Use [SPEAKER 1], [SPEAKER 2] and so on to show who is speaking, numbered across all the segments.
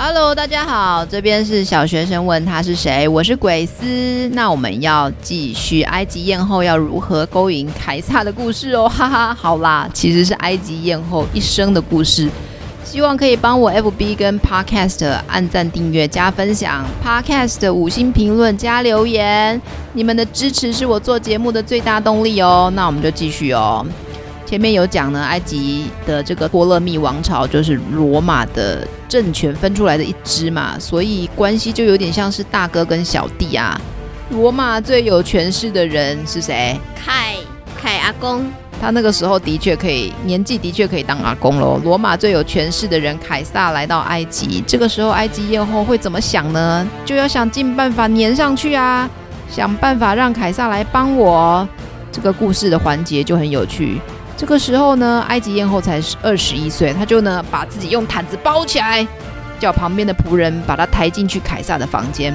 [SPEAKER 1] Hello，大家好，这边是小学生问他是谁，我是鬼斯。那我们要继续埃及艳后要如何勾引凯撒的故事哦，哈哈。好啦，其实是埃及艳后一生的故事。希望可以帮我 FB 跟 Podcast 按赞、订阅、加分享，Podcast 五星评论加留言。你们的支持是我做节目的最大动力哦。那我们就继续哦。前面有讲呢，埃及的这个托勒密王朝就是罗马的政权分出来的一支嘛，所以关系就有点像是大哥跟小弟啊。罗马最有权势的人是谁？
[SPEAKER 2] 凯凯阿公，
[SPEAKER 1] 他那个时候的确可以，年纪的确可以当阿公喽。罗马最有权势的人凯撒来到埃及，这个时候埃及艳后会怎么想呢？就要想尽办法黏上去啊，想办法让凯撒来帮我。这个故事的环节就很有趣。这个时候呢，埃及艳后才二十一岁，她就呢把自己用毯子包起来，叫旁边的仆人把她抬进去凯撒的房间。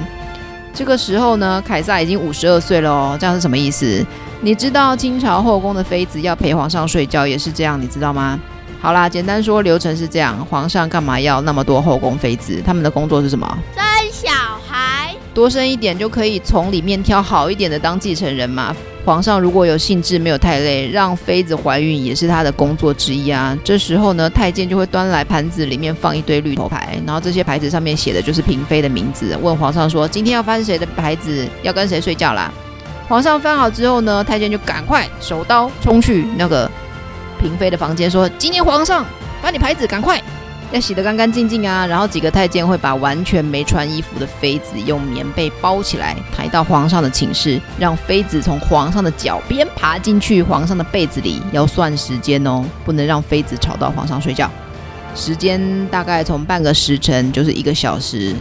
[SPEAKER 1] 这个时候呢，凯撒已经五十二岁了哦，这样是什么意思？你知道清朝后宫的妃子要陪皇上睡觉也是这样，你知道吗？好啦，简单说流程是这样，皇上干嘛要那么多后宫妃子？他们的工作是什么？
[SPEAKER 2] 生小孩，
[SPEAKER 1] 多生一点就可以从里面挑好一点的当继承人嘛。皇上如果有兴致，没有太累，让妃子怀孕也是他的工作之一啊。这时候呢，太监就会端来盘子，里面放一堆绿头牌，然后这些牌子上面写的就是嫔妃的名字。问皇上说：“今天要翻谁的牌子？要跟谁睡觉啦？”皇上翻好之后呢，太监就赶快手刀冲去那个嫔妃的房间，说：“今天皇上翻你牌子，赶快！”要洗得干干净净啊，然后几个太监会把完全没穿衣服的妃子用棉被包起来，抬到皇上的寝室，让妃子从皇上的脚边爬进去皇上的被子里。要算时间哦，不能让妃子吵到皇上睡觉。时间大概从半个时辰，就是一个小时。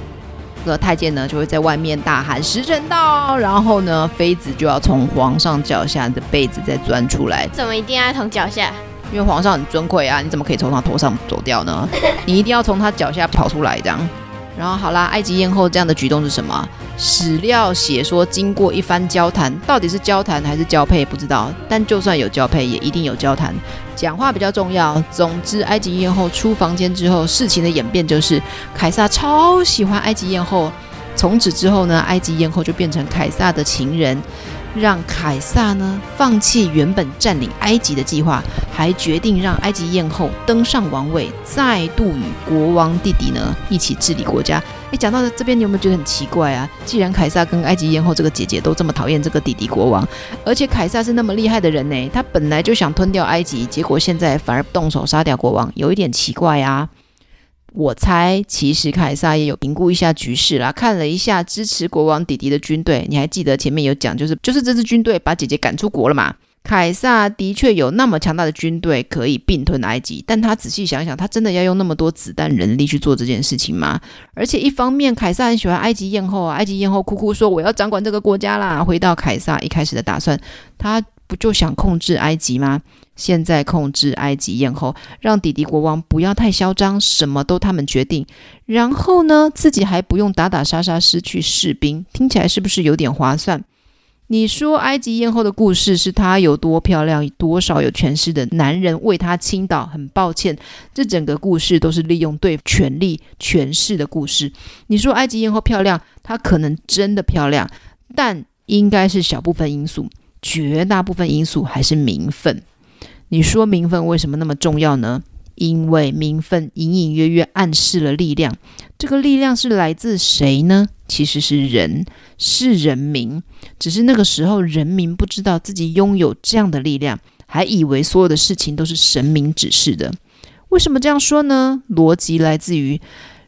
[SPEAKER 1] 这个太监呢就会在外面大喊“时辰到”，然后呢，妃子就要从皇上脚下的被子再钻出来。
[SPEAKER 2] 怎么一定要从脚下？
[SPEAKER 1] 因为皇上很尊贵啊，你怎么可以从他头上走掉呢？你一定要从他脚下跑出来这样。然后好啦，埃及艳后这样的举动是什么？史料写说，经过一番交谈，到底是交谈还是交配不知道。但就算有交配，也一定有交谈。讲话比较重要。总之，埃及艳后出房间之后，事情的演变就是，凯撒超喜欢埃及艳后。从此之后呢，埃及艳后就变成凯撒的情人。让凯撒呢放弃原本占领埃及的计划，还决定让埃及艳后登上王位，再度与国王弟弟呢一起治理国家。诶，讲到这边，你有没有觉得很奇怪啊？既然凯撒跟埃及艳后这个姐姐都这么讨厌这个弟弟国王，而且凯撒是那么厉害的人呢，他本来就想吞掉埃及，结果现在反而动手杀掉国王，有一点奇怪啊。我猜，其实凯撒也有评估一下局势啦，看了一下支持国王弟弟的军队。你还记得前面有讲，就是就是这支军队把姐姐赶出国了嘛？凯撒的确有那么强大的军队可以并吞埃及，但他仔细想想，他真的要用那么多子弹人力去做这件事情吗？而且一方面，凯撒很喜欢埃及艳后啊，埃及艳后哭哭说我要掌管这个国家啦。回到凯撒一开始的打算，他不就想控制埃及吗？现在控制埃及艳后，让弟弟国王不要太嚣张，什么都他们决定。然后呢，自己还不用打打杀杀失去士兵，听起来是不是有点划算？你说埃及艳后的故事是她有多漂亮，多少有权势的男人为她倾倒？很抱歉，这整个故事都是利用对权力、权势的故事。你说埃及艳后漂亮，她可能真的漂亮，但应该是小部分因素，绝大部分因素还是名分。你说名分为什么那么重要呢？因为名分隐隐约约暗示了力量，这个力量是来自谁呢？其实是人，是人民。只是那个时候人民不知道自己拥有这样的力量，还以为所有的事情都是神明指示的。为什么这样说呢？逻辑来自于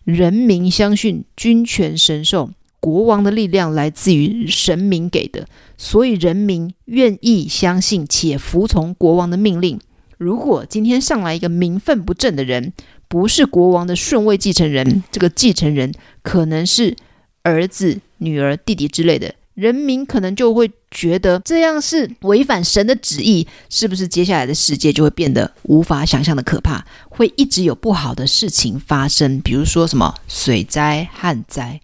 [SPEAKER 1] 人民相信君权神授。国王的力量来自于神明给的，所以人民愿意相信且服从国王的命令。如果今天上来一个名分不正的人，不是国王的顺位继承人，这个继承人可能是儿子、女儿、弟弟之类的，人民可能就会觉得这样是违反神的旨意，是不是接下来的世界就会变得无法想象的可怕，会一直有不好的事情发生，比如说什么水灾、旱灾。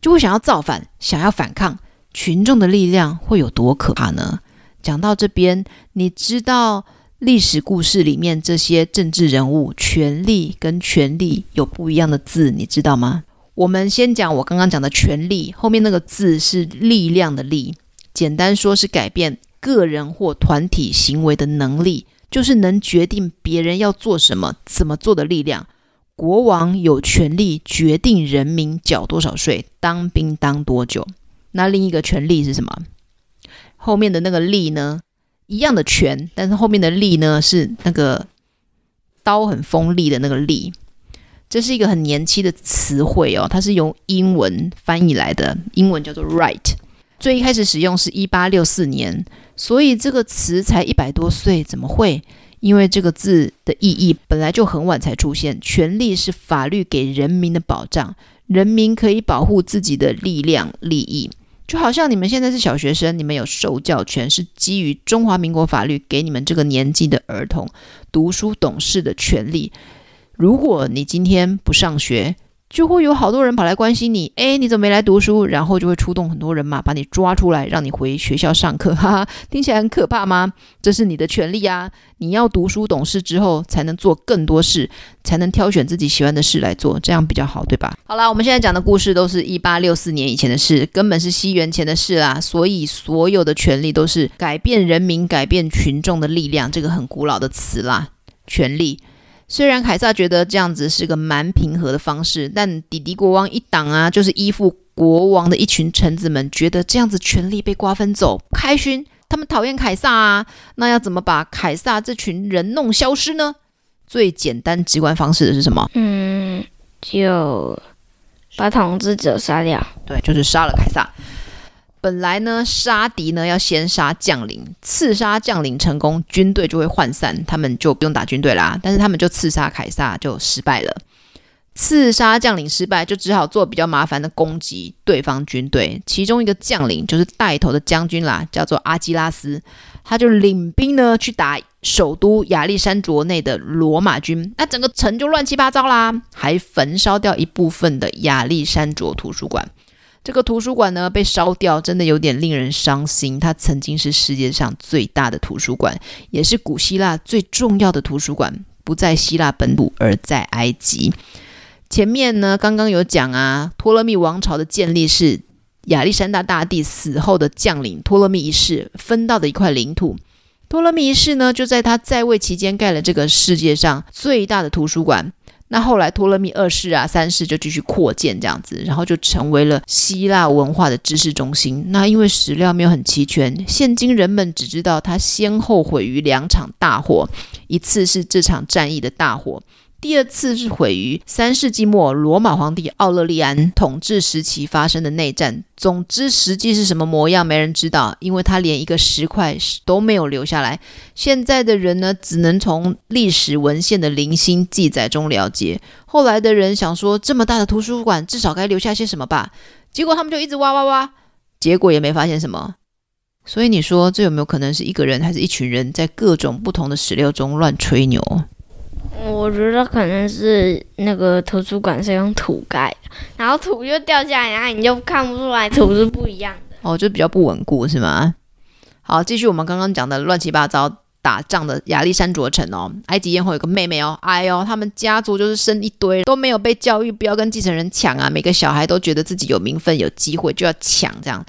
[SPEAKER 1] 就会想要造反，想要反抗，群众的力量会有多可怕呢？讲到这边，你知道历史故事里面这些政治人物，权力跟权力有不一样的字，你知道吗？我们先讲我刚刚讲的权力，后面那个字是力量的力，简单说是改变个人或团体行为的能力，就是能决定别人要做什么、怎么做的力量。国王有权利决定人民缴多少税、当兵当多久。那另一个权利是什么？后面的那个力呢？一样的权，但是后面的利呢，是那个刀很锋利的那个利。这是一个很年轻的词汇哦，它是用英文翻译来的，英文叫做 right。最一开始使用是一八六四年，所以这个词才一百多岁，怎么会？因为这个字的意义本来就很晚才出现。权利是法律给人民的保障，人民可以保护自己的力量、利益。就好像你们现在是小学生，你们有受教权，是基于中华民国法律给你们这个年纪的儿童读书懂事的权利。如果你今天不上学，就会有好多人跑来关心你，诶，你怎么没来读书？然后就会出动很多人马把你抓出来，让你回学校上课，哈哈，听起来很可怕吗？这是你的权利啊！你要读书懂事之后，才能做更多事，才能挑选自己喜欢的事来做，这样比较好，对吧？好啦，我们现在讲的故事都是一八六四年以前的事，根本是西元前的事啦，所以所有的权利都是改变人民、改变群众的力量，这个很古老的词啦，权利。虽然凯撒觉得这样子是个蛮平和的方式，但底迪国王一党啊，就是依附国王的一群臣子们，觉得这样子权力被瓜分走，不开心，他们讨厌凯撒啊。那要怎么把凯撒这群人弄消失呢？最简单直观方式的是什么？
[SPEAKER 2] 嗯，就把统治者杀掉。
[SPEAKER 1] 对，就是杀了凯撒。本来呢，杀敌呢要先杀将领，刺杀将领成功，军队就会涣散，他们就不用打军队啦。但是他们就刺杀凯撒就失败了，刺杀将领失败，就只好做比较麻烦的攻击对方军队。其中一个将领就是带头的将军啦，叫做阿基拉斯，他就领兵呢去打首都亚历山卓内的罗马军，那整个城就乱七八糟啦，还焚烧掉一部分的亚历山卓图书馆。这个图书馆呢被烧掉，真的有点令人伤心。它曾经是世界上最大的图书馆，也是古希腊最重要的图书馆，不在希腊本土，而在埃及。前面呢刚刚有讲啊，托勒密王朝的建立是亚历山大大帝死后的将领托勒密一世分到的一块领土。托勒密一世呢就在他在位期间盖了这个世界上最大的图书馆。那后来托勒密二世啊、三世就继续扩建这样子，然后就成为了希腊文化的知识中心。那因为史料没有很齐全，现今人们只知道他先后毁于两场大火，一次是这场战役的大火。第二次是毁于三世纪末罗马皇帝奥勒利安统治时期发生的内战。总之，实际是什么模样，没人知道，因为他连一个石块都没有留下来。现在的人呢，只能从历史文献的零星记载中了解。后来的人想说，这么大的图书馆，至少该留下些什么吧？结果他们就一直挖挖挖，结果也没发现什么。所以你说，这有没有可能是一个人，还是一群人在各种不同的史料中乱吹牛？
[SPEAKER 2] 我觉得可能是那个图书馆是用土盖的，然后土就掉下来，然后你就看不出来 土是不一样的。
[SPEAKER 1] 哦，就比较不稳固是吗？好，继续我们刚刚讲的乱七八糟打仗的亚历山卓城哦。埃及艳后有个妹妹哦，哎呦，他们家族就是生一堆都没有被教育，不要跟继承人抢啊。每个小孩都觉得自己有名分、有机会就要抢这样。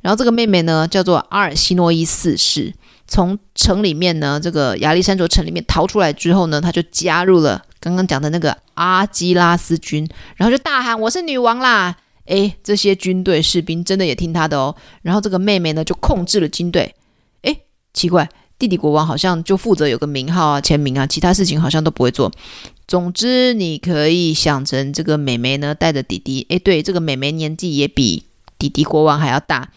[SPEAKER 1] 然后这个妹妹呢，叫做阿尔西诺伊四世。从城里面呢，这个亚历山卓城里面逃出来之后呢，他就加入了刚刚讲的那个阿基拉斯军，然后就大喊：“我是女王啦！”诶，这些军队士兵真的也听他的哦。然后这个妹妹呢，就控制了军队。诶，奇怪，弟弟国王好像就负责有个名号啊、签名啊，其他事情好像都不会做。总之，你可以想成这个妹妹呢带着弟弟。诶，对，这个妹妹年纪也比弟弟国王还要大。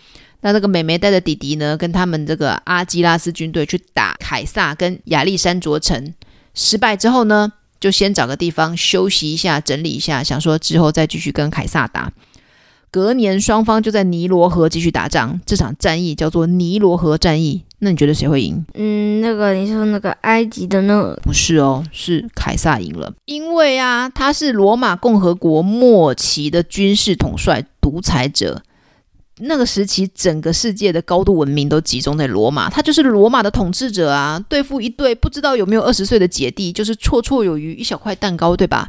[SPEAKER 1] 那这个美眉带着弟弟呢，跟他们这个阿基拉斯军队去打凯撒跟亚历山卓城，失败之后呢，就先找个地方休息一下，整理一下，想说之后再继续跟凯撒打。隔年双方就在尼罗河继续打仗，这场战役叫做尼罗河战役。那你觉得谁会赢？
[SPEAKER 2] 嗯，那个你说那个埃及的那个？
[SPEAKER 1] 不是哦，是凯撒赢了，因为啊，他是罗马共和国末期的军事统帅独裁者。那个时期，整个世界的高度文明都集中在罗马，他就是罗马的统治者啊。对付一对不知道有没有二十岁的姐弟，就是绰绰有余，一小块蛋糕，对吧？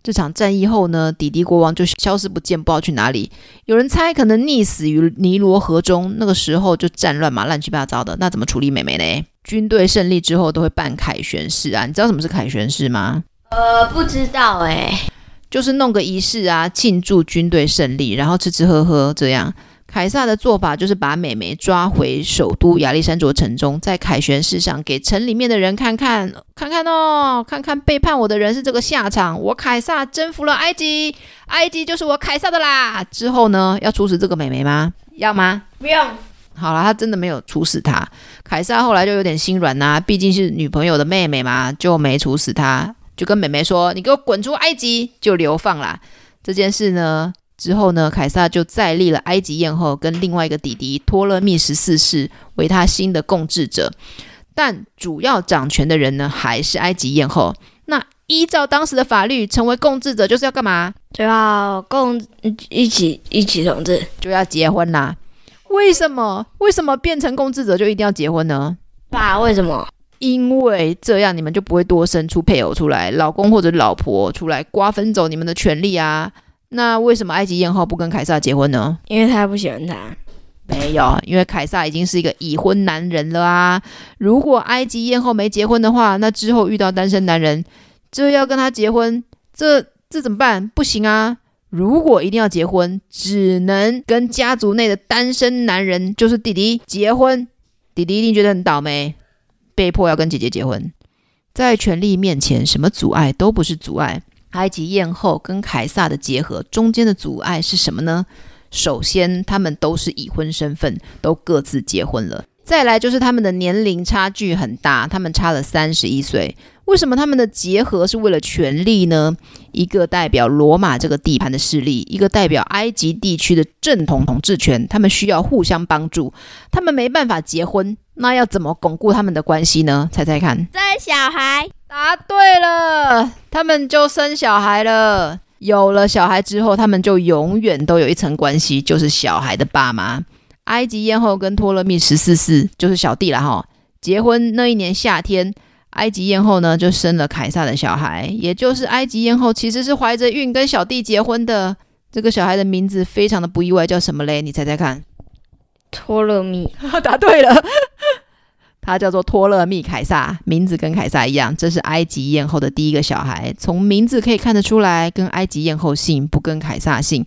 [SPEAKER 1] 这场战役后呢，弟弟国王就消失不见，不知道去哪里。有人猜可能溺死于尼罗河中。那个时候就战乱嘛，乱七八糟的。那怎么处理妹妹呢？军队胜利之后都会办凯旋式啊。你知道什么是凯旋式吗？
[SPEAKER 2] 呃，不知道哎，
[SPEAKER 1] 就是弄个仪式啊，庆祝军队胜利，然后吃吃喝喝这样。凯撒的做法就是把美眉抓回首都亚历山卓城中，在凯旋式上给城里面的人看看，看看哦，看看背叛我的人是这个下场。我凯撒征服了埃及，埃及就是我凯撒的啦。之后呢，要处死这个美眉吗？要吗？
[SPEAKER 2] 不用。
[SPEAKER 1] 好了，他真的没有处死她。凯撒后来就有点心软呐、毕竟是女朋友的妹妹嘛，就没处死她，就跟美眉说：“你给我滚出埃及，就流放啦。”这件事呢？之后呢，凯撒就再立了埃及艳后跟另外一个弟弟托勒密十四世为他新的共治者，但主要掌权的人呢，还是埃及艳后。那依照当时的法律，成为共治者就是要干嘛？
[SPEAKER 2] 就要共一起一起统治，
[SPEAKER 1] 就要结婚啦。为什么？为什么变成共治者就一定要结婚呢？
[SPEAKER 2] 爸，为什么？
[SPEAKER 1] 因为这样你们就不会多生出配偶出来，老公或者老婆出来瓜分走你们的权利啊。那为什么埃及艳后不跟凯撒结婚呢？
[SPEAKER 2] 因为他不喜欢他。
[SPEAKER 1] 没有，因为凯撒已经是一个已婚男人了啊。如果埃及艳后没结婚的话，那之后遇到单身男人，这要跟他结婚，这这怎么办？不行啊！如果一定要结婚，只能跟家族内的单身男人，就是弟弟结婚。弟弟一定觉得很倒霉，被迫要跟姐姐结婚。在权力面前，什么阻碍都不是阻碍。埃及艳后跟凯撒的结合中间的阻碍是什么呢？首先，他们都是已婚身份，都各自结婚了。再来就是他们的年龄差距很大，他们差了三十一岁。为什么他们的结合是为了权力呢？一个代表罗马这个地盘的势力，一个代表埃及地区的正统统治权，他们需要互相帮助。他们没办法结婚，那要怎么巩固他们的关系呢？猜猜看。
[SPEAKER 2] 生小孩。
[SPEAKER 1] 答对了，他们就生小孩了。有了小孩之后，他们就永远都有一层关系，就是小孩的爸妈。埃及艳后跟托勒密十四世就是小弟了哈。结婚那一年夏天，埃及艳后呢就生了凯撒的小孩，也就是埃及艳后其实是怀着孕跟小弟结婚的。这个小孩的名字非常的不意外，叫什么嘞？你猜猜看。
[SPEAKER 2] 托勒密。
[SPEAKER 1] 答对了。他叫做托勒密凯撒，名字跟凯撒一样。这是埃及艳后的第一个小孩，从名字可以看得出来，跟埃及艳后姓，不跟凯撒姓。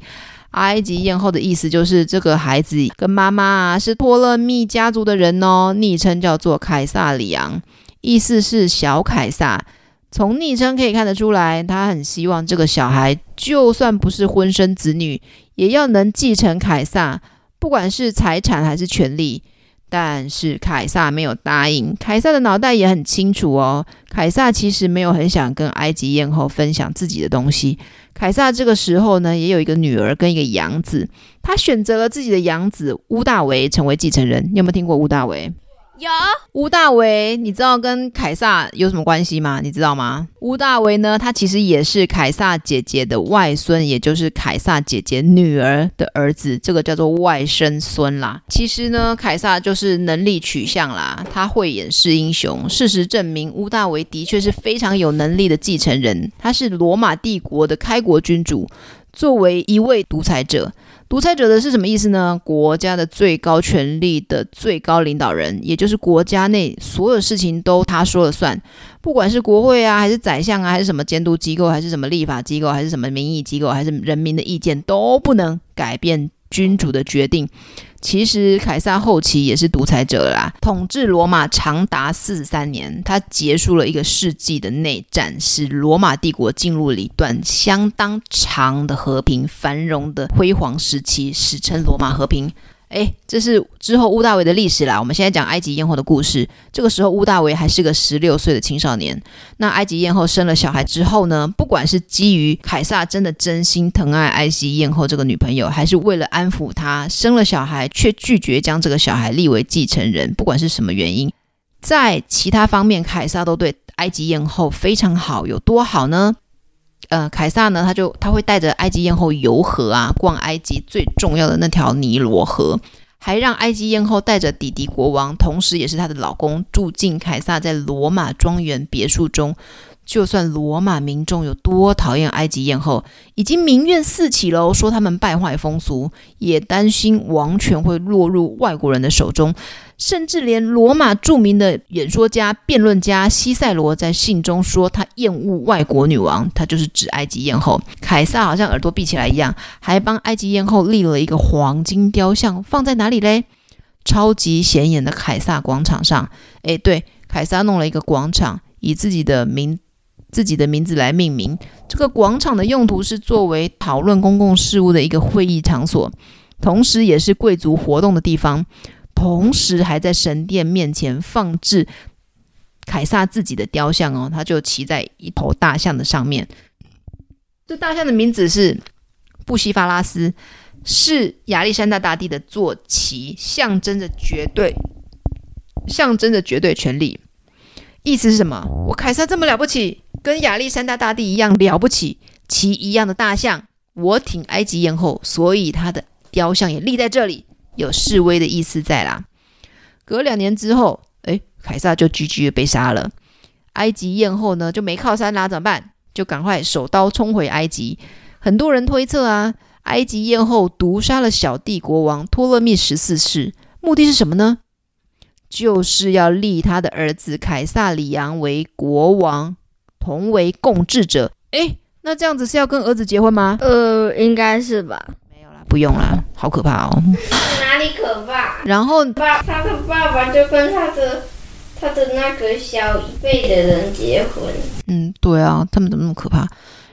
[SPEAKER 1] 埃及艳后的意思就是这个孩子跟妈妈啊是托勒密家族的人哦，昵称叫做凯撒里昂，意思是小凯撒。从昵称可以看得出来，他很希望这个小孩就算不是婚生子女，也要能继承凯撒，不管是财产还是权利。但是凯撒没有答应。凯撒的脑袋也很清楚哦。凯撒其实没有很想跟埃及艳后分享自己的东西。凯撒这个时候呢，也有一个女儿跟一个养子，他选择了自己的养子屋大维成为继承人。你有没有听过屋大维？
[SPEAKER 2] 有
[SPEAKER 1] 屋大维，你知道跟凯撒有什么关系吗？你知道吗？屋大维呢，他其实也是凯撒姐姐的外孙，也就是凯撒姐姐女儿的儿子，这个叫做外甥孙啦。其实呢，凯撒就是能力取向啦，他会演示英雄。事实证明，屋大维的确是非常有能力的继承人，他是罗马帝国的开国君主，作为一位独裁者。独裁者的是什么意思呢？国家的最高权力的最高领导人，也就是国家内所有事情都他说了算，不管是国会啊，还是宰相啊，还是什么监督机构，还是什么立法机构，还是什么民意机构，还是人民的意见，都不能改变君主的决定。其实凯撒后期也是独裁者啦，统治罗马长达四十三年，他结束了一个世纪的内战，使罗马帝国进入了一段相当长的和平繁荣的辉煌时期，史称罗马和平。诶，这是之后屋大维的历史啦。我们现在讲埃及艳后的故事。这个时候，屋大维还是个十六岁的青少年。那埃及艳后生了小孩之后呢？不管是基于凯撒真的真心疼爱埃及艳后这个女朋友，还是为了安抚她，生了小孩却拒绝将这个小孩立为继承人，不管是什么原因，在其他方面，凯撒都对埃及艳后非常好。有多好呢？呃，凯撒呢，他就他会带着埃及艳后游河啊，逛埃及最重要的那条尼罗河，还让埃及艳后带着弟弟国王，同时也是她的老公，住进凯撒在罗马庄园别墅中。就算罗马民众有多讨厌埃及艳后，已经民怨四起喽，说他们败坏风俗，也担心王权会落入外国人的手中，甚至连罗马著名的演说家、辩论家西塞罗在信中说他厌恶外国女王，他就是指埃及艳后。凯撒好像耳朵闭起来一样，还帮埃及艳后立了一个黄金雕像，放在哪里嘞？超级显眼的凯撒广场上。诶，对，凯撒弄了一个广场，以自己的名。自己的名字来命名。这个广场的用途是作为讨论公共事务的一个会议场所，同时也是贵族活动的地方。同时还在神殿面前放置凯撒自己的雕像哦，他就骑在一头大象的上面。这大象的名字是布西法拉斯，是亚历山大大帝的坐骑，象征着绝对，象征着绝对权力。意思是什么？我凯撒这么了不起，跟亚历山大大帝一样了不起，骑一样的大象。我挺埃及艳后，所以他的雕像也立在这里，有示威的意思在啦。隔两年之后，诶，凯撒就 GG 的被杀了。埃及艳后呢，就没靠山啦，怎么办？就赶快手刀冲回埃及。很多人推测啊，埃及艳后毒杀了小弟国王托勒密十四世，目的是什么呢？就是要立他的儿子凯撒里昂为国王，同为共治者。诶，那这样子是要跟儿子结婚吗？
[SPEAKER 2] 呃，应该是吧。
[SPEAKER 1] 没有啦，不用啦，好可怕哦。
[SPEAKER 2] 哪里可怕？
[SPEAKER 1] 然后
[SPEAKER 2] 爸，他的爸爸就跟他的他的那个小一辈的人结婚。
[SPEAKER 1] 嗯，对啊，他们怎么那么可怕？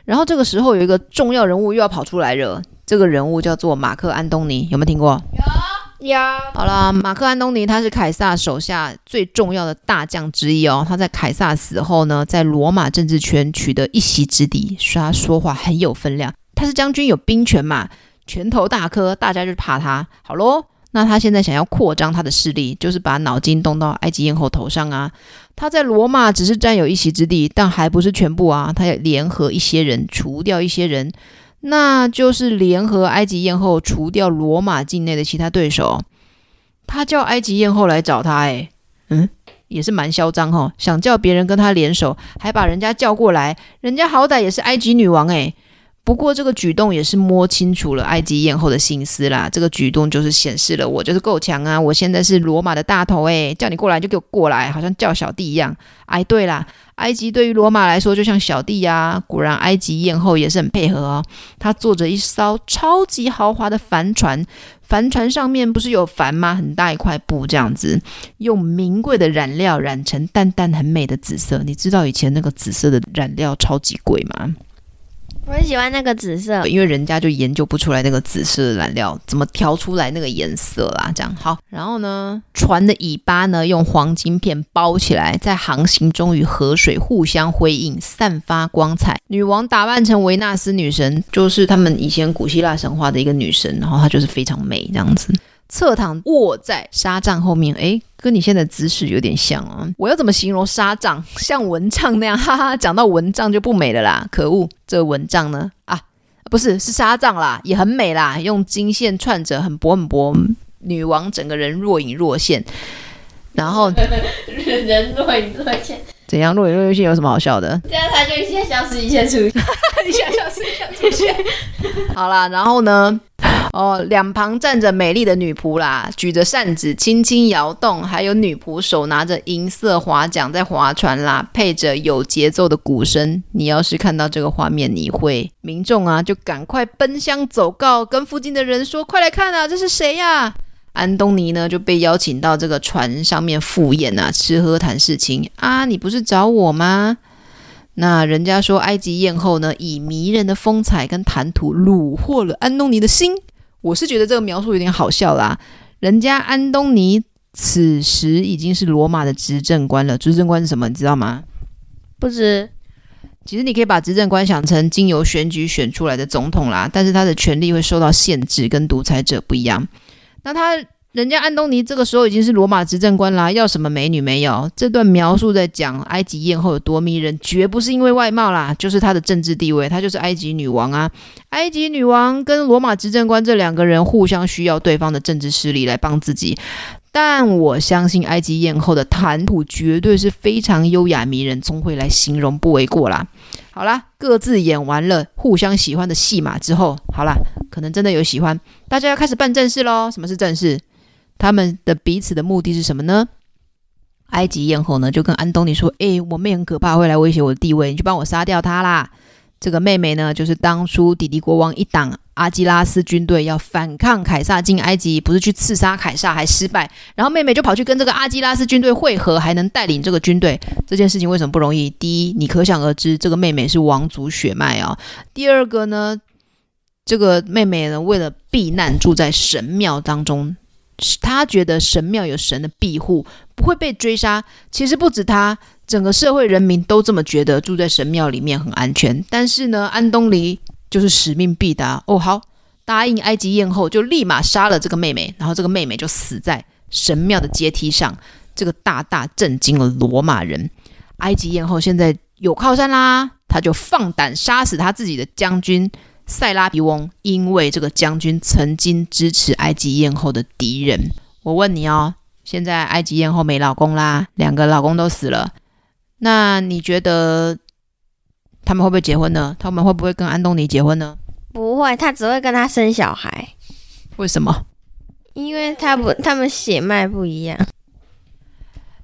[SPEAKER 1] 然后这个时候有一个重要人物又要跑出来了，这个人物叫做马克安东尼，有没有听过？
[SPEAKER 2] 有。呀，
[SPEAKER 1] 好了，马克安东尼他是凯撒手下最重要的大将之一哦。他在凯撒死后呢，在罗马政治圈取得一席之地，说他说话很有分量。他是将军，有兵权嘛，拳头大颗，大家就怕他。好喽，那他现在想要扩张他的势力，就是把脑筋动到埃及艳后头上啊。他在罗马只是占有一席之地，但还不是全部啊。他要联合一些人，除掉一些人。那就是联合埃及艳后除掉罗马境内的其他对手，他叫埃及艳后来找他，诶，嗯，也是蛮嚣张哈，想叫别人跟他联手，还把人家叫过来，人家好歹也是埃及女王诶。不过这个举动也是摸清楚了埃及艳后的心思啦。这个举动就是显示了我就是够强啊！我现在是罗马的大头诶，叫你过来就给我过来，好像叫小弟一样。哎，对啦，埃及对于罗马来说就像小弟呀。果然，埃及艳后也是很配合哦。他坐着一艘超级豪华的帆船，帆船上面不是有帆吗？很大一块布这样子，用名贵的染料染成淡淡很美的紫色。你知道以前那个紫色的染料超级贵吗？
[SPEAKER 2] 我很喜欢那个紫色，
[SPEAKER 1] 因为人家就研究不出来那个紫色的染料怎么调出来那个颜色啦。这样好，然后呢，船的尾巴呢用黄金片包起来，在航行中与河水互相辉映，散发光彩。女王打扮成维纳斯女神，就是他们以前古希腊神话的一个女神，然后她就是非常美这样子。侧躺卧在纱帐后面，诶，跟你现在的姿势有点像啊！我要怎么形容纱帐？像蚊帐那样，哈哈，讲到蚊帐就不美了啦！可恶，这个蚊帐呢？啊，不是，是纱帐啦，也很美啦，用金线串着，很薄很薄，女王整个人若隐若现，然后
[SPEAKER 2] 人 若隐若现，
[SPEAKER 1] 怎样？若隐若现有什么好笑的？
[SPEAKER 2] 这样他就 一下消失，一下出现，一下消失，一下出现。
[SPEAKER 1] 好啦，然后呢？哦，两旁站着美丽的女仆啦，举着扇子轻轻摇动，还有女仆手拿着银色划桨在划船啦，配着有节奏的鼓声。你要是看到这个画面，你会民众啊，就赶快奔相走告，跟附近的人说：“快来看啊，这是谁呀？”安东尼呢就被邀请到这个船上面赴宴啊，吃喝谈事情啊。你不是找我吗？那人家说埃及艳后呢，以迷人的风采跟谈吐虏获了安东尼的心。我是觉得这个描述有点好笑啦。人家安东尼此时已经是罗马的执政官了，执政官是什么？你知道吗？
[SPEAKER 2] 不知。
[SPEAKER 1] 其实你可以把执政官想成经由选举选出来的总统啦，但是他的权力会受到限制，跟独裁者不一样。那他人家安东尼这个时候已经是罗马执政官啦，要什么美女没有？这段描述在讲埃及艳后有多迷人，绝不是因为外貌啦，就是她的政治地位，她就是埃及女王啊。埃及女王跟罗马执政官这两个人互相需要对方的政治势力来帮自己，但我相信埃及艳后的谈吐绝对是非常优雅迷人，总会来形容不为过啦。好啦，各自演完了互相喜欢的戏码之后，好啦，可能真的有喜欢，大家要开始办正事喽。什么是正事？他们的彼此的目的是什么呢？埃及艳后呢就跟安东尼说：“诶，我妹很可怕，会来威胁我的地位，你去帮我杀掉她啦。”这个妹妹呢，就是当初底迪国王一党阿基拉斯军队要反抗凯撒进埃及，不是去刺杀凯撒还失败，然后妹妹就跑去跟这个阿基拉斯军队会合，还能带领这个军队。这件事情为什么不容易？第一，你可想而知，这个妹妹是王族血脉啊。第二个呢，这个妹妹呢，为了避难，住在神庙当中。他觉得神庙有神的庇护，不会被追杀。其实不止他，整个社会人民都这么觉得，住在神庙里面很安全。但是呢，安东尼就是使命必达哦，好，答应埃及艳后，就立马杀了这个妹妹，然后这个妹妹就死在神庙的阶梯上。这个大大震惊了罗马人。埃及艳后现在有靠山啦，他就放胆杀死他自己的将军。塞拉比翁，因为这个将军曾经支持埃及艳后的敌人。我问你哦，现在埃及艳后没老公啦，两个老公都死了，那你觉得他们会不会结婚呢？他们会不会跟安东尼结婚呢？
[SPEAKER 2] 不会，他只会跟他生小孩。
[SPEAKER 1] 为什么？
[SPEAKER 2] 因为他不，他们血脉不一样。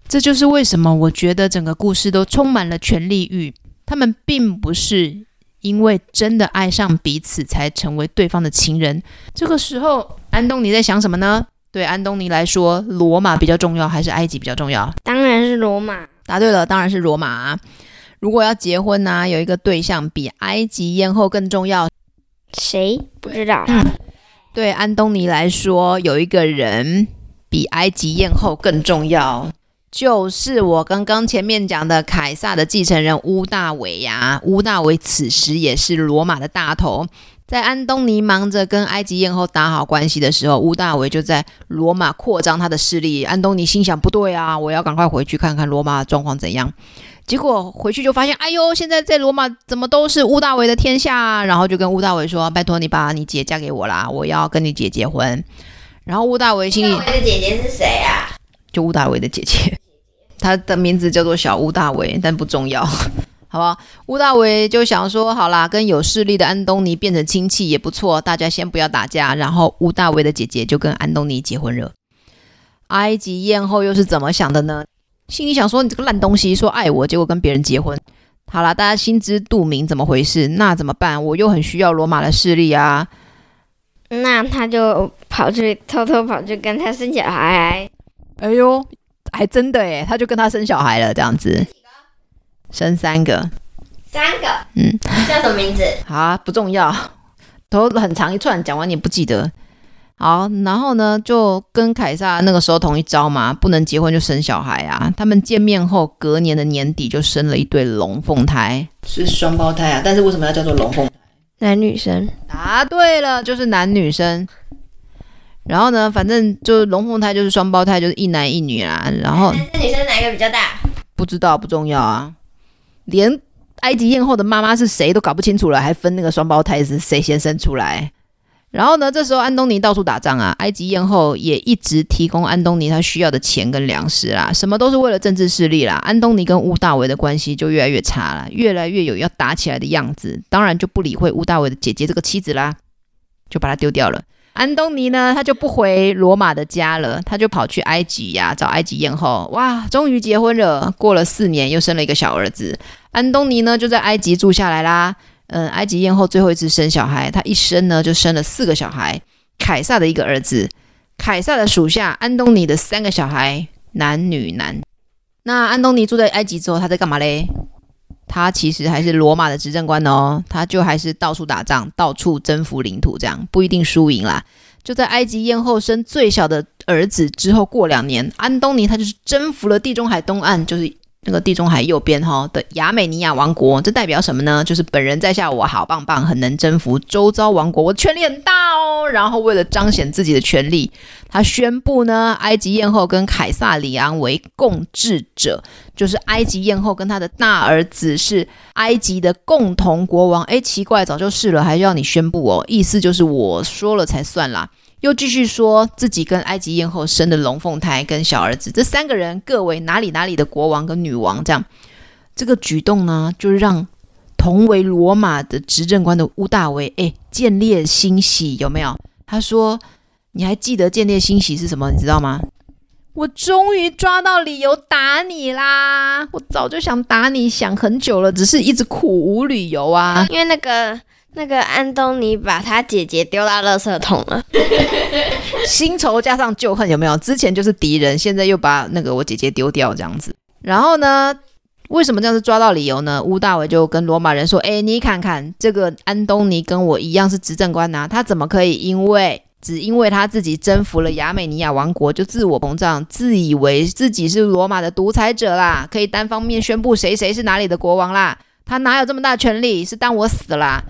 [SPEAKER 1] 这就是为什么我觉得整个故事都充满了权力欲。他们并不是。因为真的爱上彼此，才成为对方的情人。这个时候，安东尼在想什么呢？对安东尼来说，罗马比较重要，还是埃及比较重要？
[SPEAKER 2] 当然是罗马。
[SPEAKER 1] 答对了，当然是罗马啊。如果要结婚呢、啊，有一个对象比埃及艳后更重要，
[SPEAKER 2] 谁？不知道。
[SPEAKER 1] 嗯，对安东尼来说，有一个人比埃及艳后更重要。就是我刚刚前面讲的凯撒的继承人屋大维呀，屋大维此时也是罗马的大头。在安东尼忙着跟埃及艳后打好关系的时候，屋大维就在罗马扩张他的势力。安东尼心想：不对啊，我要赶快回去看看罗马的状况怎样。结果回去就发现，哎呦，现在在罗马怎么都是屋大维的天下？然后就跟屋大维说：拜托你把你姐嫁给我啦，我要跟你姐结婚。然后屋大维心里，屋大维
[SPEAKER 2] 的姐姐是谁啊？
[SPEAKER 1] 就屋大维的姐姐。他的名字叫做小屋大维，但不重要，好不好？屋大维就想说，好啦，跟有势力的安东尼变成亲戚也不错，大家先不要打架。然后乌大维的姐姐就跟安东尼结婚了。埃及艳后又是怎么想的呢？心里想说，你这个烂东西，说爱我，结果跟别人结婚。好啦，大家心知肚明怎么回事，那怎么办？我又很需要罗马的势力啊。
[SPEAKER 2] 那他就跑去偷偷跑去跟他生小孩。
[SPEAKER 1] 哎呦！还真的耶，他就跟他生小孩了，这样子，生三个，
[SPEAKER 2] 三个，
[SPEAKER 1] 嗯，
[SPEAKER 2] 叫什么名字？
[SPEAKER 1] 好啊，不重要，头很长一串，讲完你也不记得。好，然后呢，就跟凯撒那个时候同一招嘛，不能结婚就生小孩啊。他们见面后，隔年的年底就生了一对龙凤胎，是双胞胎啊。但是为什么要叫做龙凤胎？
[SPEAKER 2] 男女生？
[SPEAKER 1] 答对了，就是男女生。然后呢，反正就是龙凤胎，就是双胞胎，就是一男一女啦。然后
[SPEAKER 2] 男生女生哪一个比较大？
[SPEAKER 1] 不知道，不重要啊。连埃及艳后的妈妈是谁都搞不清楚了，还分那个双胞胎是谁先生出来？然后呢，这时候安东尼到处打仗啊，埃及艳后也一直提供安东尼他需要的钱跟粮食啦，什么都是为了政治势力啦。安东尼跟乌大维的关系就越来越差了，越来越有要打起来的样子，当然就不理会屋大维的姐姐这个妻子啦，就把他丢掉了。安东尼呢，他就不回罗马的家了，他就跑去埃及呀、找埃及艳后。哇，终于结婚了，过了四年又生了一个小儿子。安东尼呢，就在埃及住下来啦。嗯，埃及艳后最后一次生小孩，他一生呢就生了四个小孩，凯撒的一个儿子，凯撒的属下安东尼的三个小孩，男女男。那安东尼住在埃及之后，他在干嘛嘞？他其实还是罗马的执政官哦，他就还是到处打仗，到处征服领土，这样不一定输赢啦。就在埃及艳后生最小的儿子之后，过两年，安东尼他就是征服了地中海东岸，就是那个地中海右边哈的亚美尼亚王国，这代表什么呢？就是本人在下，我好棒棒，很能征服周遭王国，我权力很大哦。然后为了彰显自己的权力，他宣布呢，埃及艳后跟凯撒里昂为共治者，就是埃及艳后跟他的大儿子是埃及的共同国王。诶，奇怪，早就是了，还要你宣布哦？意思就是我说了才算啦。又继续说自己跟埃及艳后生的龙凤胎跟小儿子，这三个人各为哪里哪里的国王跟女王，这样这个举动呢，就让同为罗马的执政官的屋大维哎见猎欣喜，有没有？他说：“你还记得见猎欣喜是什么？你知道吗？我终于抓到理由打你啦！我早就想打你，想很久了，只是一直苦无理由啊，
[SPEAKER 2] 因为那个。”那个安东尼把他姐姐丢到垃圾桶了，
[SPEAKER 1] 新仇加上旧恨有没有？之前就是敌人，现在又把那个我姐姐丢掉这样子。然后呢，为什么这样子抓到理由呢？乌大维就跟罗马人说：“哎，你看看这个安东尼跟我一样是执政官呐、他怎么可以因为只因为他自己征服了亚美尼亚王国就自我膨胀，自以为自己是罗马的独裁者啦，可以单方面宣布谁谁是哪里的国王啦？他哪有这么大权力？是当我死啦？”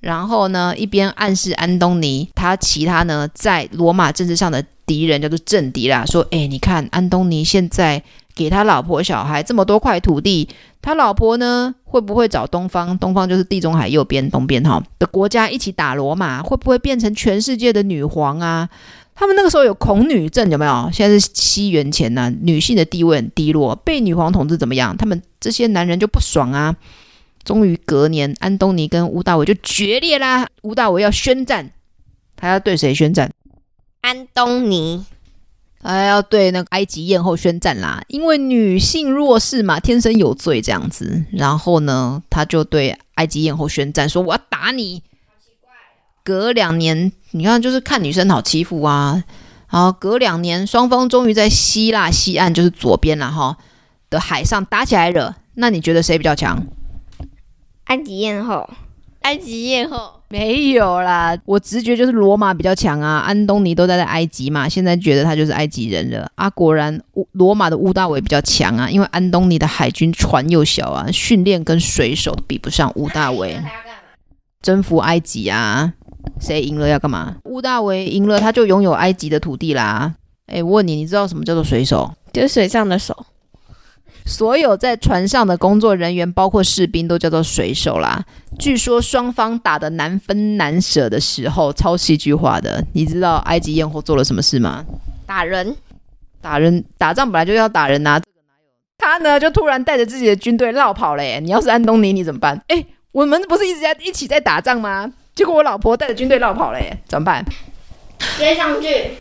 [SPEAKER 1] 然后呢，一边暗示安东尼，他其他呢在罗马政治上的敌人叫做政敌啦，说：“哎，你看安东尼现在给他老婆小孩这么多块土地，他老婆呢会不会找东方？东方就是地中海右边东边哈的国家一起打罗马？会不会变成全世界的女皇啊？他们那个时候有恐女症有没有？现在是西元前呢、啊，女性的地位很低落，被女皇统治怎么样？他们这些男人就不爽啊。”终于隔年，安东尼跟屋大维就决裂啦。屋大维要宣战，他要对谁宣战？
[SPEAKER 2] 安东尼，
[SPEAKER 1] 他要对那个埃及艳后宣战啦。因为女性弱势嘛，天生有罪这样子。然后呢，他就对埃及艳后宣战，说我要打你。隔两年，你看就是看女生好欺负啊。然后隔两年，双方终于在希腊西岸，就是左边了哈的海上打起来了。那你觉得谁比较强？
[SPEAKER 2] 埃及艳后，埃及艳后
[SPEAKER 1] 没有啦，我直觉就是罗马比较强啊。安东尼都待在埃及嘛，现在觉得他就是埃及人了啊。果然，罗马的乌大维比较强啊，因为安东尼的海军船又小啊，训练跟水手比不上乌大维。征服埃及啊，谁赢了要干嘛？乌大维赢了，他就拥有埃及的土地啦。哎，我问你，你知道什么叫做水手？
[SPEAKER 2] 就是水上的手。
[SPEAKER 1] 所有在船上的工作人员，包括士兵，都叫做水手啦。据说双方打得难分难舍的时候，超戏剧化的。你知道埃及艳后做了什么事吗？
[SPEAKER 2] 打人，
[SPEAKER 1] 打人，打仗本来就要打人呐、啊。他呢，就突然带着自己的军队绕跑了耶。你要是安东尼，你怎么办？哎，我们不是一直在一起在打仗吗？结果我老婆带着军队绕跑了耶，怎么办？
[SPEAKER 2] 接上去。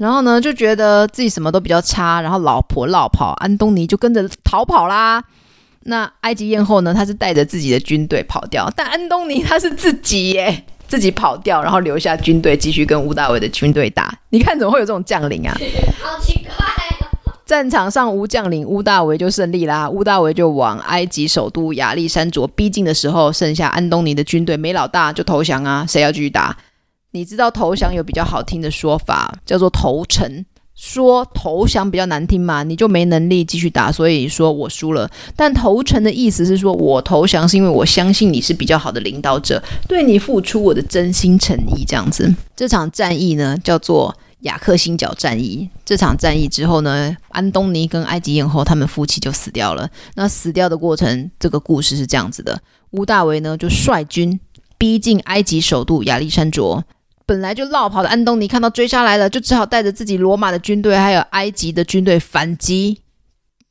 [SPEAKER 1] 然后呢，就觉得自己什么都比较差，然后老婆落跑，安东尼就跟着逃跑啦。那埃及艳后呢，他是带着自己的军队跑掉，但安东尼他是自己耶，自己跑掉，然后留下军队继续跟屋大维的军队打。你看怎么会有这种将领啊？
[SPEAKER 2] 好奇怪！
[SPEAKER 1] 战场上无将领，屋大维就胜利啦。屋大维就往埃及首都亚历山卓逼近的时候，剩下安东尼的军队没老大就投降啊，谁要继续打？你知道投降有比较好听的说法，叫做投诚。说投降比较难听嘛，你就没能力继续打，所以说我输了。但投诚的意思是说，我投降是因为我相信你是比较好的领导者，对你付出我的真心诚意这样子。这场战役呢，叫做雅克辛角战役。这场战役之后呢，安东尼跟埃及艳后他们夫妻就死掉了。那死掉的过程，这个故事是这样子的：屋大维呢就率军逼近埃及首都亚历山卓。本来就落跑的安东尼看到追杀来了，就只好带着自己罗马的军队还有埃及的军队反击。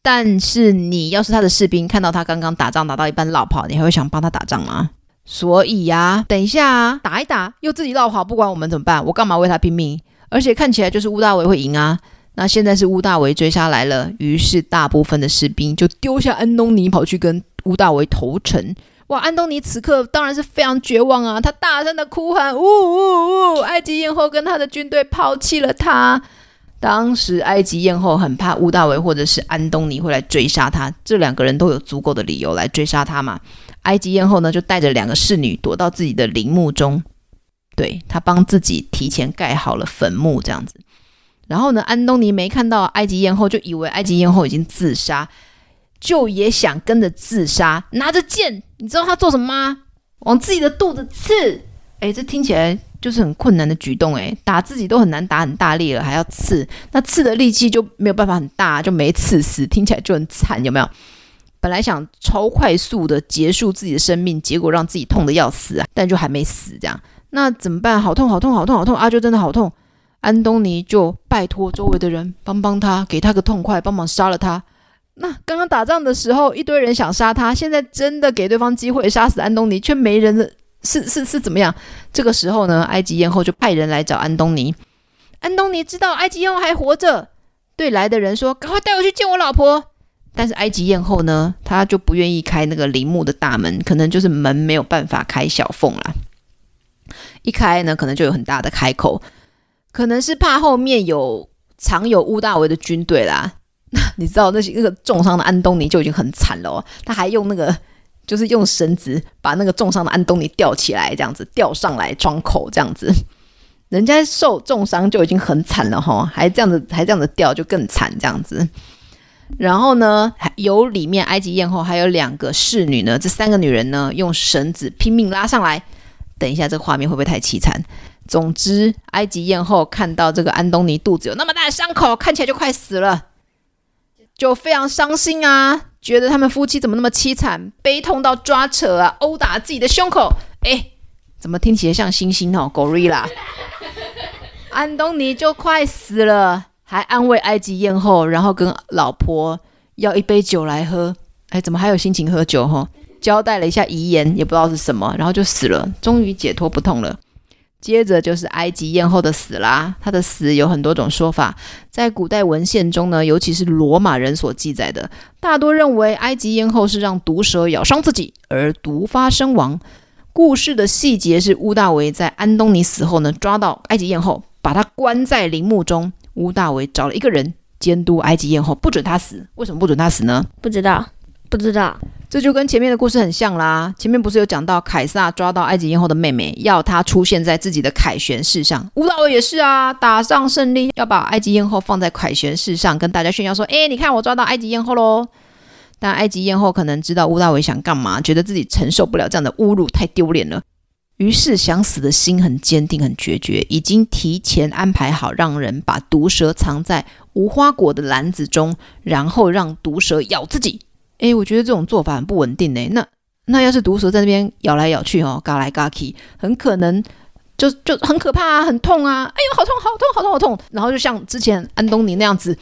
[SPEAKER 1] 但是你要是他的士兵，看到他刚刚打仗打到一半落跑，你还会想帮他打仗吗？所以呀、等一下啊，打一打又自己落跑，不管我们怎么办？我干嘛为他拼命？而且看起来就是乌大维会赢啊。那现在是乌大维追杀来了，于是大部分的士兵就丢下安东尼，跑去跟乌大维投诚。哇，安东尼此刻当然是非常绝望啊！他大声的哭喊：“呜呜呜！”埃及艳后跟他的军队抛弃了他。当时埃及艳后很怕乌大维或者是安东尼会来追杀他，这两个人都有足够的理由来追杀他嘛。埃及艳后呢，就带着两个侍女躲到自己的陵墓中，对，他帮自己提前盖好了坟墓，这样子。然后呢，安东尼没看到埃及艳后，就以为埃及艳后已经自杀，就也想跟着自杀，拿着剑，你知道他做什么吗？往自己的肚子刺。哎，这听起来就是很困难的举动。哎，打自己都很难打很大力了，还要刺，那刺的力气就没有办法很大，就没刺死，听起来就很惨，有没有？本来想超快速的结束自己的生命，结果让自己痛得要死啊，但就还没死，这样，那怎么办？好痛，好痛，好痛，好痛！阿啾真的好痛。安东尼就拜托周围的人帮帮他，给他个痛快，帮忙杀了他。那刚刚打仗的时候，一堆人想杀他，现在真的给对方机会杀死安东尼，却没人的，是是是怎么样？这个时候呢，埃及艳后就派人来找安东尼。安东尼知道埃及艳后还活着，对来的人说：“赶快带我去见我老婆。”但是埃及艳后呢，他就不愿意开那个陵墓的大门，可能就是门没有办法开小缝啦。一开呢，可能就有很大的开口。可能是怕后面有藏有乌大维的军队啦，那 你知道那些那个重伤的安东尼就已经很惨了哦，他还用那个就是用绳子把那个重伤的安东尼吊起来，这样子吊上来装口这样子，人家受重伤就已经很惨了哈，还这样子还这样子吊就更惨这样子。然后呢，还有里面埃及艳后还有两个侍女呢，这三个女人呢用绳子拼命拉上来，等一下这个画面会不会太凄惨？总之，埃及艳后看到这个安东尼肚子有那么大的伤口，看起来就快死了，就非常伤心啊，觉得他们夫妻怎么那么凄惨，悲痛到抓扯啊，殴打自己的胸口。哎，怎么听起来像猩猩哦，Gorilla。安东尼就快死了，还安慰埃及艳后，然后跟老婆要一杯酒来喝。哎，怎么还有心情喝酒？哈，交代了一下遗言，也不知道是什么，然后就死了，终于解脱不痛了。接着就是埃及艳后的死啦，她的死有很多种说法，在古代文献中呢，尤其是罗马人所记载的，大多认为埃及艳后是让毒蛇咬伤自己而毒发身亡。故事的细节是屋大维在安东尼死后呢，抓到埃及艳后，把她关在陵墓中。屋大维找了一个人监督埃及艳后，不准她死。为什么不准她死呢？
[SPEAKER 2] 不知道，不知道。
[SPEAKER 1] 这就跟前面的故事很像啦。前面不是有讲到凯撒抓到埃及艳后的妹妹，要她出现在自己的凯旋式上。屋大伟也是啊，打仗胜利要把埃及艳后放在凯旋式上，跟大家炫耀说：“哎，你看我抓到埃及艳后喽！”但埃及艳后可能知道乌大维想干嘛，觉得自己承受不了这样的侮辱，太丢脸了。于是想死的心很坚定，很决绝，已经提前安排好，让人把毒蛇藏在无花果的篮子中，然后让毒蛇咬自己。诶，我觉得这种做法很不稳定诶。那那要是毒蛇在那边咬来咬去哦，嘎来嘎去，很可能就就很可怕啊，很痛啊！哎呦，好痛，好痛，好痛，好痛！然后就像之前安东尼那样子，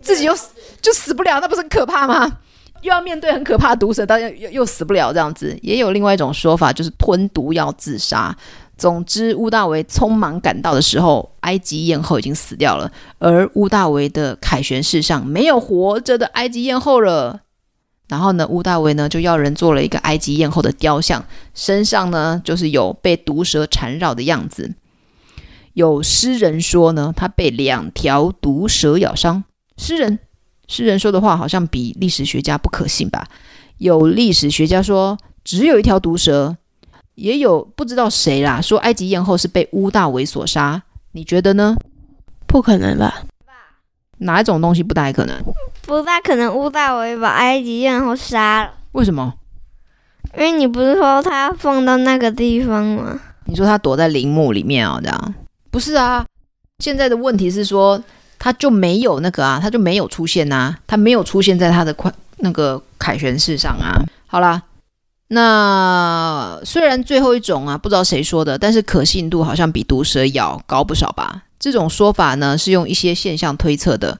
[SPEAKER 1] 自己又就死不了，那不是很可怕吗？又要面对很可怕的毒蛇，但又又死不了这样子。也有另外一种说法，就是吞毒药自杀。总之，屋大维匆忙赶到的时候，埃及艳后已经死掉了，而屋大维的凯旋式上没有活着的埃及艳后了。然后呢，屋大维呢就要人做了一个埃及艳后的雕像，身上呢就是有被毒蛇缠绕的样子。有诗人说呢，他被两条毒蛇咬伤。诗人，诗人说的话好像比历史学家不可信吧？有历史学家说只有一条毒蛇，也有不知道谁啦说埃及艳后是被屋大维所杀。你觉得呢？
[SPEAKER 2] 不可能吧？
[SPEAKER 1] 哪一种东西不太可能？
[SPEAKER 2] 不大可能，乌大维把埃及艳后杀了。
[SPEAKER 1] 为什么？
[SPEAKER 2] 因为你不是说他要放到那个地方吗？
[SPEAKER 1] 你说他躲在陵墓里面啊？这样不是啊？现在的问题是说，他就没有那个啊，他就没有出现啊，他没有出现在他的快那个凯旋式上啊。好啦，那虽然最后一种啊，不知道谁说的，但是可信度好像比毒蛇咬高不少吧？这种说法呢，是用一些现象推测的。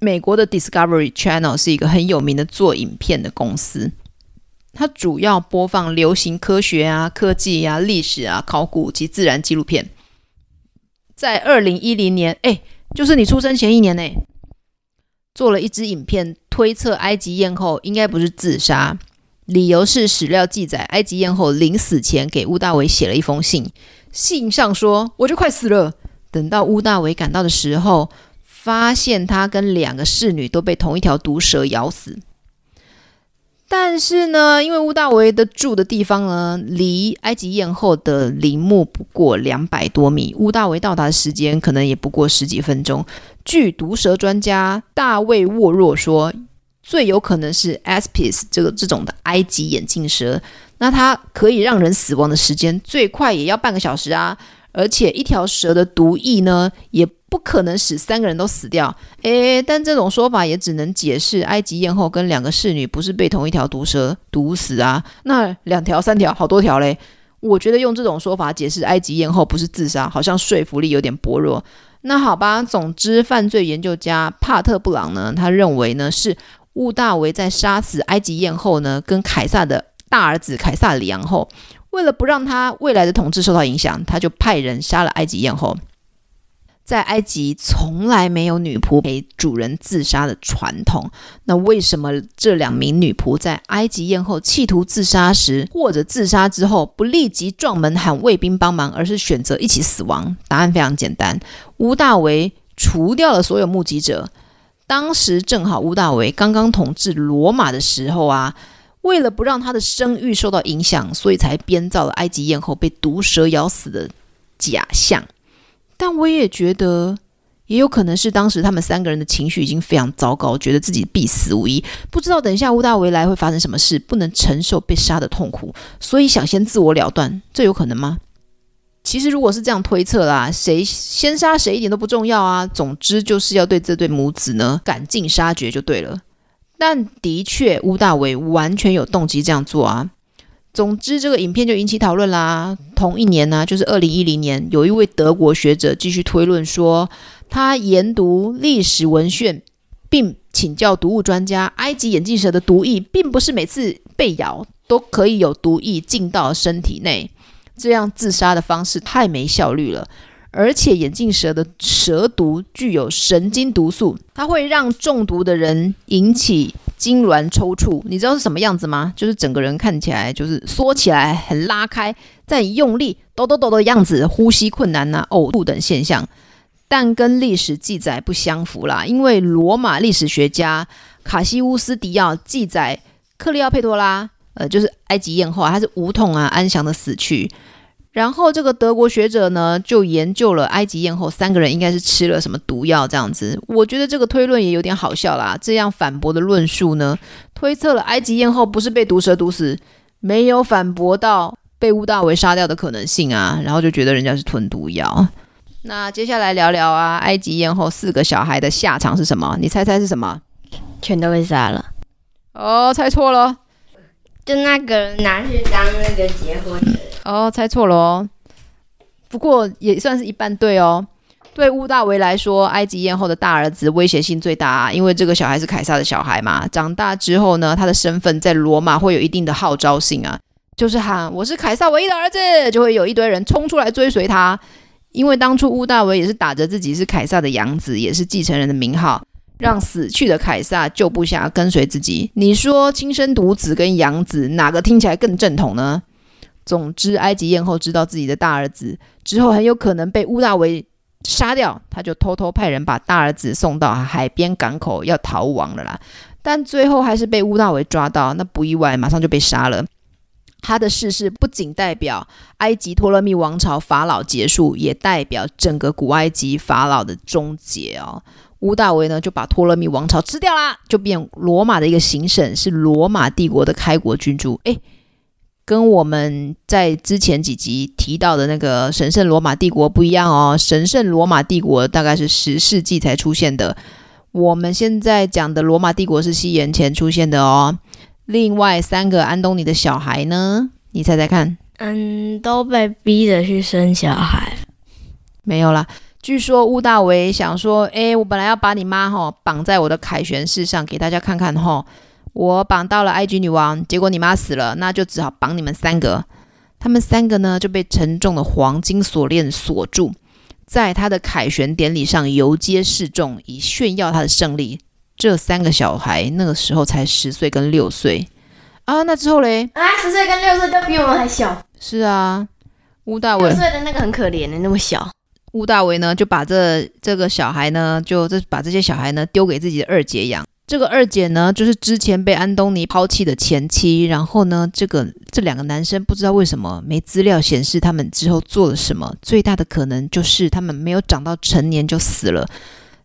[SPEAKER 1] 美国的 Discovery Channel 是一个很有名的做影片的公司，它主要播放流行科学啊、科技啊、历史啊、考古及自然纪录片。在二零一零年，哎，就是你出生前一年呢，做了一支影片，推测埃及艳后应该不是自杀，理由是史料记载，埃及艳后临死前给屋大维写了一封信，信上说：“我就快死了。”等到乌大维赶到的时候。发现他跟两个侍女都被同一条毒蛇咬死，但是呢，因为屋大维的住的地方呢，离埃及艳后的陵墓不过两百多米，乌大维到达的时间可能也不过十几分钟。据毒蛇专家大卫沃若说，最有可能是 Apis 这个这种的埃及眼镜蛇，那它可以让人死亡的时间最快也要半个小时啊！而且一条蛇的毒液呢，也不可能使三个人都死掉。诶，但这种说法也只能解释埃及艳后跟两个侍女不是被同一条毒蛇毒死啊。那两条、三条、好多条嘞？我觉得用这种说法解释埃及艳后不是自杀，好像说服力有点薄弱。那好吧，总之，犯罪研究家帕特布朗呢，他认为呢是。屋大维在杀死埃及艳后呢，跟凯撒的大儿子凯撒里昂后，为了不让他未来的统治受到影响，他就派人杀了埃及艳后。在埃及从来没有女仆陪主人自杀的传统，那为什么这两名女仆在埃及艳后企图自杀时，或者自杀之后，不立即撞门喊卫兵帮忙，而是选择一起死亡？答案非常简单，屋大维除掉了所有目击者。当时正好屋大维刚刚统治罗马的时候啊，为了不让他的声誉受到影响，所以才编造了埃及艳后被毒蛇咬死的假象。但我也觉得，也有可能是当时他们三个人的情绪已经非常糟糕，觉得自己必死无疑，不知道等一下屋大维来会发生什么事，不能承受被杀的痛苦，所以想先自我了断。这有可能吗？其实，如果是这样推测啦，谁先杀谁一点都不重要啊。总之，就是要对这对母子呢赶尽杀绝就对了。但的确，吴大伟完全有动机这样做啊。总之，这个影片就引起讨论啦。同一年呢，就是二零一零年，有一位德国学者继续推论说，他研读历史文献，并请教毒物专家，埃及眼镜蛇的毒液并不是每次被咬都可以有毒液进到身体内。这样自杀的方式太没效率了，而且眼镜蛇的蛇毒具有神经毒素，它会让中毒的人引起痉挛抽搐。你知道是什么样子吗？就是整个人看起来就是缩起来，很拉开，再用力抖抖抖的样子，呼吸困难呐、啊、呕吐等现象。但跟历史记载不相符啦，因为罗马历史学家卡西乌斯·迪奥记载克利奥佩托拉。呃，就是埃及艳后啊，她是无痛啊安详的死去。然后这个德国学者呢，就研究了埃及艳后三个人应该是吃了什么毒药这样子。我觉得这个推论也有点好笑啦。这样反驳的论述呢，推测了埃及艳后不是被毒蛇毒死，没有反驳到被乌大维杀掉的可能性啊。然后就觉得人家是吞毒药。那接下来聊聊啊，埃及艳后四个小孩的下场是什么？你猜猜是什么？
[SPEAKER 2] 全都被杀了。
[SPEAKER 1] 哦，猜错了。
[SPEAKER 2] 就那个人拿去当那个结婚的
[SPEAKER 1] 哦，猜错了哦。不过也算是一半对哦。对屋大维来说，埃及艳后的大儿子威胁性最大啊，因为这个小孩是凯撒的小孩嘛。长大之后呢，他的身份在罗马会有一定的号召性啊，就是喊我是凯撒唯一的儿子，就会有一堆人冲出来追随他。因为当初屋大维也是打着自己是凯撒的养子，也是继承人的名号。让死去的凯撒旧部下跟随自己，你说亲生独子跟养子哪个听起来更正统呢？总之，埃及艳后知道自己的大儿子之后很有可能被屋大维杀掉，他就偷偷派人把大儿子送到海边港口要逃亡了啦。但最后还是被屋大维抓到，那不意外，马上就被杀了。他的逝世不仅代表埃及托勒密王朝法老结束，也代表整个古埃及法老的终结哦。屋大维呢，就把托勒密王朝吃掉啦，就变罗马的一个行省，是罗马帝国的开国君主。诶，跟我们在之前几集提到的那个神圣罗马帝国不一样哦。神圣罗马帝国大概是十世纪才出现的，我们现在讲的罗马帝国是西元前出现的哦。另外三个安东尼的小孩呢，你猜猜看？
[SPEAKER 2] 嗯，都被逼着去生小孩，
[SPEAKER 1] 没有啦。据说乌大维想说：“诶，我本来要把你妈吼绑在我的凯旋式上，给大家看看吼，我绑到了埃及女王，结果你妈死了，那就只好绑你们三个。他们三个呢就被沉重的黄金锁链锁住，在他的凯旋典礼上游街示众，以炫耀他的胜利。这三个小孩那个时候才十岁跟六岁啊，那之后嘞？
[SPEAKER 2] 啊，十岁跟六岁都比我们还小。
[SPEAKER 1] 是啊，乌大维
[SPEAKER 2] 六岁的那个很可怜的，那么小。”
[SPEAKER 1] 乌大维呢，就把这这个小孩呢，就这把这些小孩呢丢给自己的二姐养。这个二姐呢，就是之前被安东尼抛弃的前妻。然后呢，这个这两个男生不知道为什么没资料显示他们之后做了什么。最大的可能就是他们没有长到成年就死了。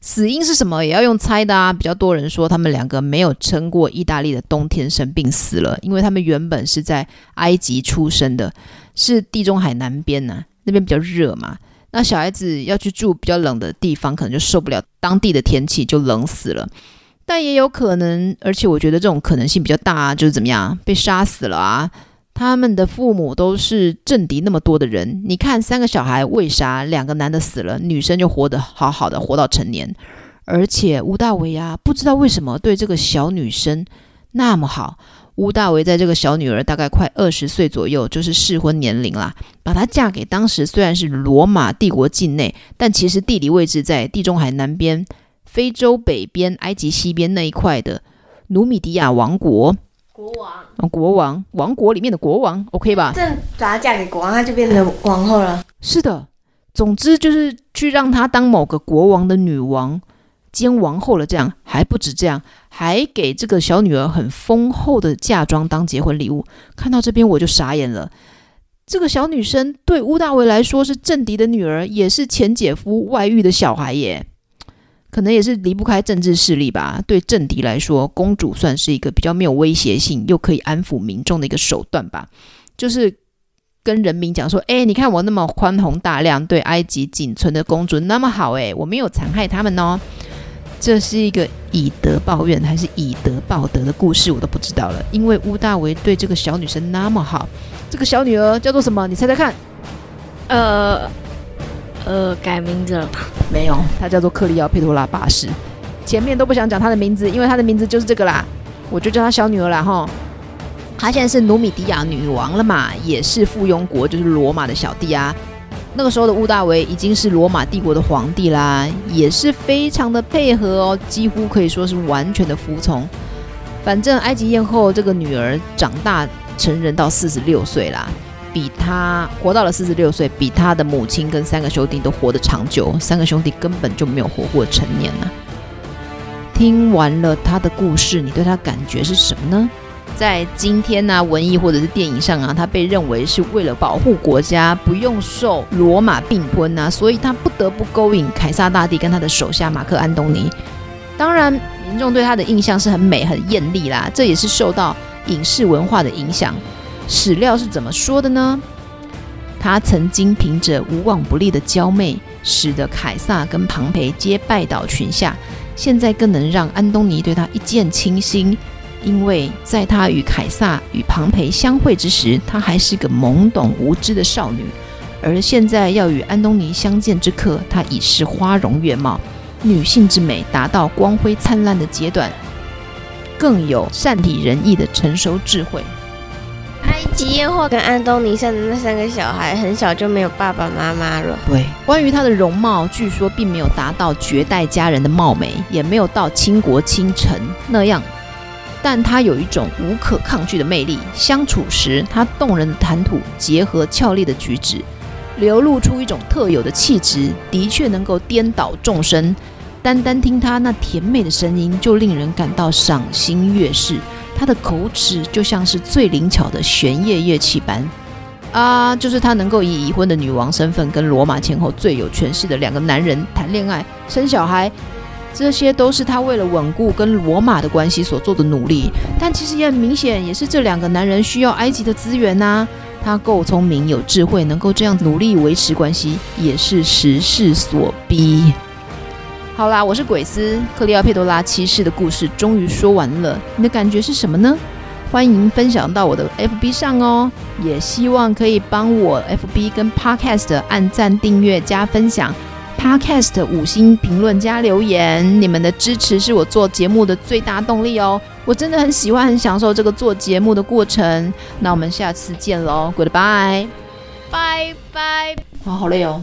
[SPEAKER 1] 死因是什么也要用猜的啊。比较多人说他们两个没有撑过意大利的冬天生病死了，因为他们原本是在埃及出生的，是地中海南边呢、那边比较热嘛。那小孩子要去住比较冷的地方，可能就受不了当地的天气，就冷死了。但也有可能，而且我觉得这种可能性比较大啊，就是怎么样被杀死了啊？他们的父母都是政敌那么多的人，你看三个小孩为啥两个男的死了，女生就活得好好的活到成年？而且吴大维啊，不知道为什么对这个小女生那么好。吴大维在这个小女儿大概快二十岁左右，就是适婚年龄啦，把她嫁给当时虽然是罗马帝国境内，但其实地理位置在地中海南边。非洲北边、埃及西边那一块的努米底亚王国
[SPEAKER 2] 国王，
[SPEAKER 1] 哦，国王王国里面的国王，OK 吧？
[SPEAKER 2] 正把她嫁给国王，她就变成王后了。
[SPEAKER 1] 是的，总之就是去让她当某个国王的女王兼王后了。这样还不止这样，还给这个小女儿很丰厚的嫁妆当结婚礼物。看到这边我就傻眼了。这个小女生对屋大维来说是政敌的女儿，也是前姐夫外遇的小孩耶。可能也是离不开政治势力吧。对政敌来说，公主算是一个比较没有威胁性，又可以安抚民众的一个手段吧。就是跟人民讲说：“哎，你看我那么宽宏大量，对埃及仅存的公主那么好，哎，我没有残害他们哦。”这是一个以德报怨还是以德报德的故事，我都不知道了。因为乌大维对这个小女生那么好，这个小女儿叫做什么？你猜猜看？
[SPEAKER 2] 呃。呃，改名字了吧？
[SPEAKER 1] 没有，她叫做克利奥佩托拉八世。前面都不想讲她的名字，因为她的名字就是这个啦，我就叫她小女儿啦哈。她现在是努米迪亚女王了嘛，也是附庸国，就是罗马的小弟啊。那个时候的屋大维已经是罗马帝国的皇帝啦，也是非常的配合哦，几乎可以说是完全的服从。反正埃及艳后这个女儿长大成人到四十六岁啦。比她活到了四十六岁，比她的母亲跟三个兄弟都活得长久。三个兄弟根本就没有活过成年呢。听完了她的故事，你对她感觉是什么呢？在今天呢、文艺或者是电影上啊，他被认为是为了保护国家，不用受罗马并吞啊，所以他不得不勾引凯撒大帝跟他的手下马克安东尼。当然，民众对他的印象是很美、很艳丽啦，这也是受到影视文化的影响。史料是怎么说的呢？他曾经凭着无往不利的娇媚，使得凯撒跟庞培皆拜倒群下。现在更能让安东尼对他一见倾心，因为在他与凯撒与庞培相会之时，他还是个懵懂无知的少女；而现在要与安东尼相见之刻，她已是花容月貌，女性之美达到光辉灿烂的阶段，更有善体人意的成熟智慧。
[SPEAKER 2] 埃及艳后跟安东尼生的那三个小孩很小就没有爸爸妈妈了。
[SPEAKER 1] 对，关于她的容貌，据说并没有达到绝代佳人的貌美，也没有到倾国倾城那样，但她有一种无可抗拒的魅力。相处时，她动人的谈吐结合俏丽的举止，流露出一种特有的气质，的确能够颠倒众生。单单听她那甜美的声音，就令人感到赏心悦事。他的口齿就像是最灵巧的弦乐乐器般，啊，就是他能够以已婚的女王身份跟罗马前后最有权势的两个男人谈恋爱、生小孩，这些都是他为了稳固跟罗马的关系所做的努力。但其实也很明显，也是这两个男人需要埃及的资源呐、啊。他够聪明、有智慧，能够这样努力维持关系，也是时势所逼。好啦，我是鬼斯，克利奥佩多拉七世的故事终于说完了，你的感觉是什么呢？欢迎分享到我的 FB 上哦，也希望可以帮我 FB 跟 Podcast 按赞、订阅、加分享，Podcast 五星评论加留言，你们的支持是我做节目的最大动力哦。我真的很喜欢、很享受这个做节目的过程。那我们下次见喽，Goodbye，
[SPEAKER 2] 拜拜。
[SPEAKER 1] 哇，好累哦。